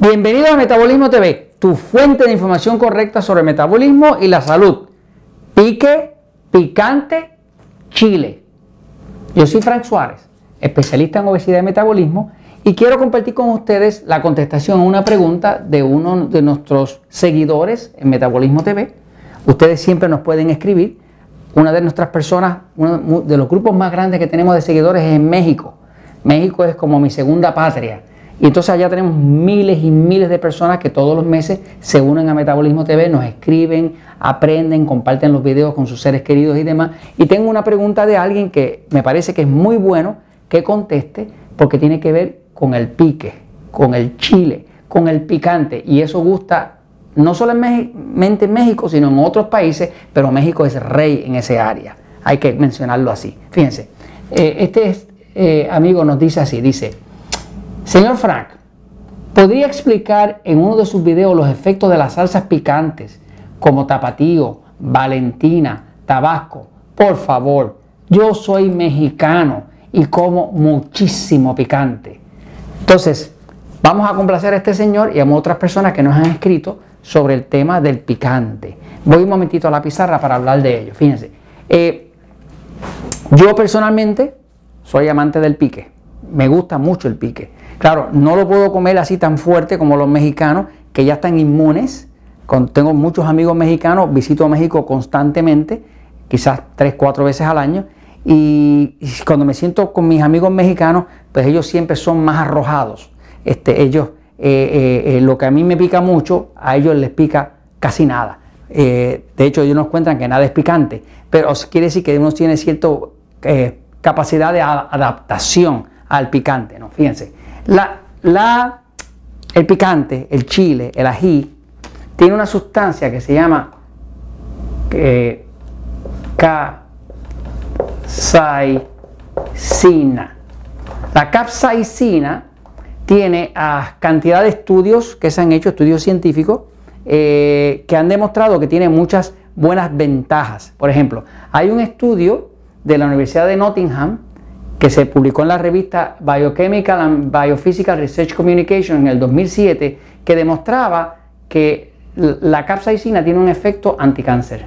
Bienvenido a Metabolismo TV, tu fuente de información correcta sobre metabolismo y la salud. Pique, picante, chile. Yo soy Frank Suárez, especialista en obesidad y metabolismo, y quiero compartir con ustedes la contestación a una pregunta de uno de nuestros seguidores en Metabolismo TV. Ustedes siempre nos pueden escribir. Una de nuestras personas, uno de los grupos más grandes que tenemos de seguidores es en México. México es como mi segunda patria. Y entonces allá tenemos miles y miles de personas que todos los meses se unen a Metabolismo TV, nos escriben, aprenden, comparten los videos con sus seres queridos y demás. Y tengo una pregunta de alguien que me parece que es muy bueno que conteste porque tiene que ver con el pique, con el chile, con el picante. Y eso gusta no solamente en México, sino en otros países, pero México es rey en ese área. Hay que mencionarlo así. Fíjense, eh, este eh, amigo nos dice así, dice, Señor Frank, ¿podría explicar en uno de sus videos los efectos de las salsas picantes como tapatío, valentina, tabasco? Por favor, yo soy mexicano y como muchísimo picante. Entonces, vamos a complacer a este señor y a otras personas que nos han escrito sobre el tema del picante. Voy un momentito a la pizarra para hablar de ello. Fíjense, eh, yo personalmente soy amante del pique. Me gusta mucho el pique. Claro, no lo puedo comer así tan fuerte como los mexicanos, que ya están inmunes. Tengo muchos amigos mexicanos, visito México constantemente, quizás tres, cuatro veces al año. Y cuando me siento con mis amigos mexicanos, pues ellos siempre son más arrojados. Este, ellos, eh, eh, eh, lo que a mí me pica mucho, a ellos les pica casi nada. de hecho, ellos nos cuentan que nada es picante, pero quiere decir que uno tiene cierta capacidad de adaptación al picante, ¿no? Fíjense. La, el picante, el chile, el ají, tiene una sustancia que se llama eh, capsaicina. La capsaicina tiene a cantidad de estudios que se han hecho, estudios científicos, eh, que han demostrado que tiene muchas buenas ventajas. Por ejemplo, hay un estudio de la Universidad de Nottingham que se publicó en la revista Biochemical and Biophysical Research Communication en el 2007, que demostraba que la capsaicina tiene un efecto anticáncer.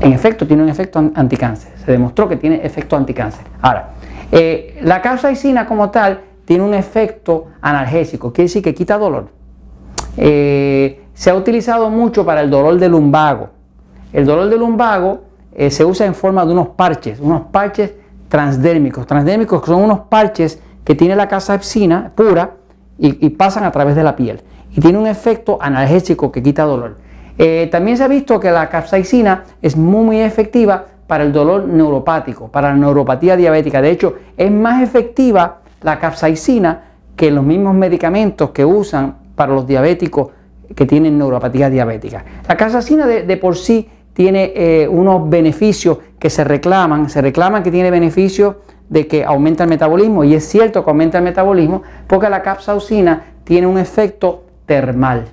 En efecto, tiene un efecto anticáncer. Se demostró que tiene efecto anticáncer. Ahora, eh, la capsaicina como tal tiene un efecto analgésico, quiere decir que quita dolor. Eh, se ha utilizado mucho para el dolor del lumbago. El dolor del lumbago eh, se usa en forma de unos parches, unos parches transdérmicos. Transdérmicos son unos parches que tiene la capsaicina pura y, pasan a través de la piel. Y tiene un efecto analgésico que quita dolor. Eh, también se ha visto que la capsaicina es muy, muy efectiva para el dolor neuropático, para la neuropatía diabética. De hecho, es más efectiva la capsaicina que los mismos medicamentos que usan para los diabéticos que tienen neuropatía diabética. La capsaicina de por sí tiene eh, unos beneficios que se reclaman, se reclaman que tiene beneficios de que aumenta el metabolismo y es cierto que aumenta el metabolismo porque la capsaicina tiene un efecto termal.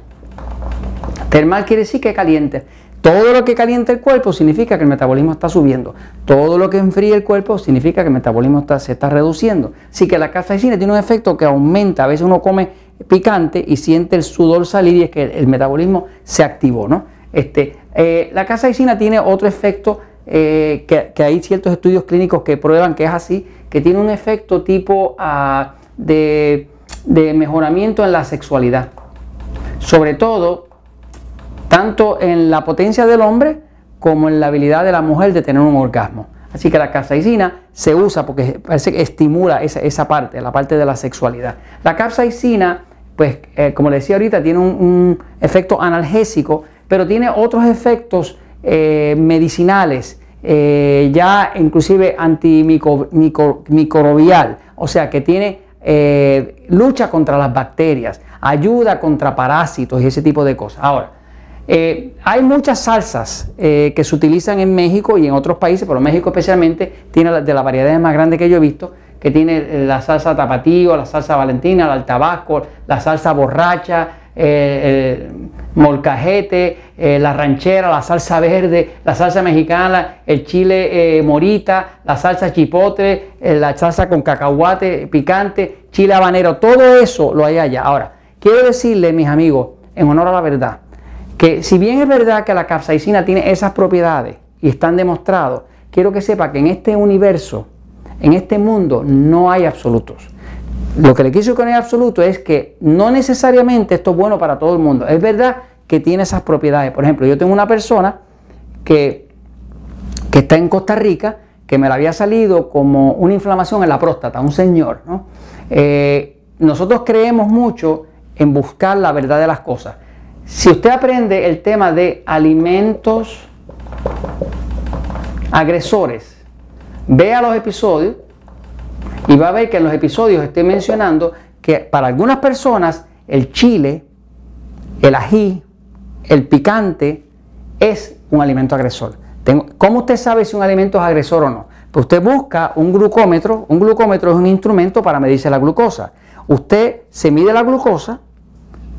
Termal quiere decir que caliente. Todo lo que calienta el cuerpo significa que el metabolismo está subiendo. Todo lo que enfría el cuerpo significa que el metabolismo se está reduciendo. Así que la capsaicina tiene un efecto que aumenta. A veces uno come picante y siente el sudor salir y es que el metabolismo se activó. ¿no? Este, eh, la capsaicina tiene otro efecto eh, que, hay ciertos estudios clínicos que prueban que es así, que tiene un efecto tipo ah, de, mejoramiento en la sexualidad. Sobre todo, tanto en la potencia del hombre como en la habilidad de la mujer de tener un orgasmo. Así que la capsaicina se usa porque parece que estimula esa, parte, la parte de la sexualidad. La capsaicina, pues eh, como le decía ahorita, tiene un efecto analgésico pero tiene otros efectos eh, medicinales, eh, ya inclusive antimicrobial, o sea que tiene eh, lucha contra las bacterias, ayuda contra parásitos y ese tipo de cosas. Ahora, hay muchas salsas que se utilizan en México y en otros países, pero México especialmente tiene de las variedades más grandes que yo he visto, que tiene la salsa tapatío, la salsa valentina, el tabasco, la salsa borracha, molcajete, eh, la ranchera, la salsa verde, la salsa mexicana, el chile eh, morita, la salsa chipotle, eh, la salsa con cacahuate picante, chile habanero, todo eso lo hay allá. Ahora, quiero decirle, mis amigos, en honor a la verdad, que si bien es verdad que la capsaicina tiene esas propiedades y están demostrados, quiero que sepa que en este universo, en este mundo, no hay absolutos. Lo que le quiso con el absoluto es que no necesariamente esto es bueno para todo el mundo. Es verdad que tiene esas propiedades. Por ejemplo, yo tengo una persona que, que está en Costa Rica que me la había salido como una inflamación en la próstata, un señor. Eh, nosotros creemos mucho en buscar la verdad de las cosas. Si usted aprende el tema de alimentos agresores, vea los episodios y va a ver que en los episodios estoy mencionando que para algunas personas el chile, el ají, el picante es un alimento agresor. ¿Cómo usted sabe si un alimento es agresor o no? Pues usted busca un glucómetro. Un glucómetro es un instrumento para medirse la glucosa. Usted se mide la glucosa,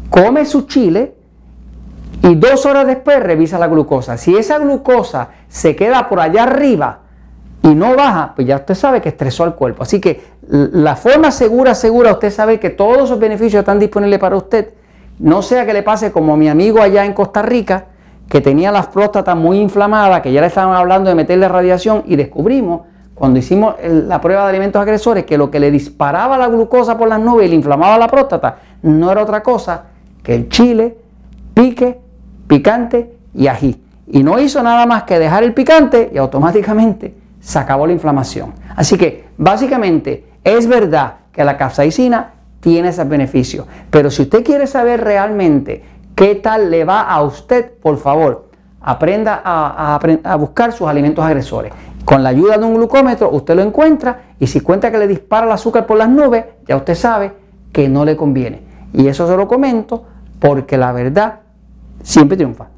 come su chile y dos horas después revisa la glucosa. Si esa glucosa se queda por allá arriba, y no baja, pues ya usted sabe que estresó al cuerpo. Así que la forma segura, segura, usted sabe que todos esos beneficios están disponibles para usted. No sea que le pase como mi amigo allá en Costa Rica, que tenía las próstatas muy inflamadas, que ya le estaban hablando de meterle radiación y descubrimos cuando hicimos la prueba de alimentos agresores que lo que le disparaba la glucosa por las nubes y le inflamaba la próstata no era otra cosa que el chile, pique, picante y ají. Y no hizo nada más que dejar el picante y automáticamente se acabó la inflamación. Así que básicamente es verdad que la capsaicina tiene ese beneficio, pero si usted quiere saber realmente qué tal le va a usted, por favor, aprenda a, buscar sus alimentos agresores. Con la ayuda de un glucómetro usted lo encuentra y si cuenta que le dispara el azúcar por las nubes, ya usted sabe que no le conviene. Y eso se lo comento porque la verdad siempre triunfa.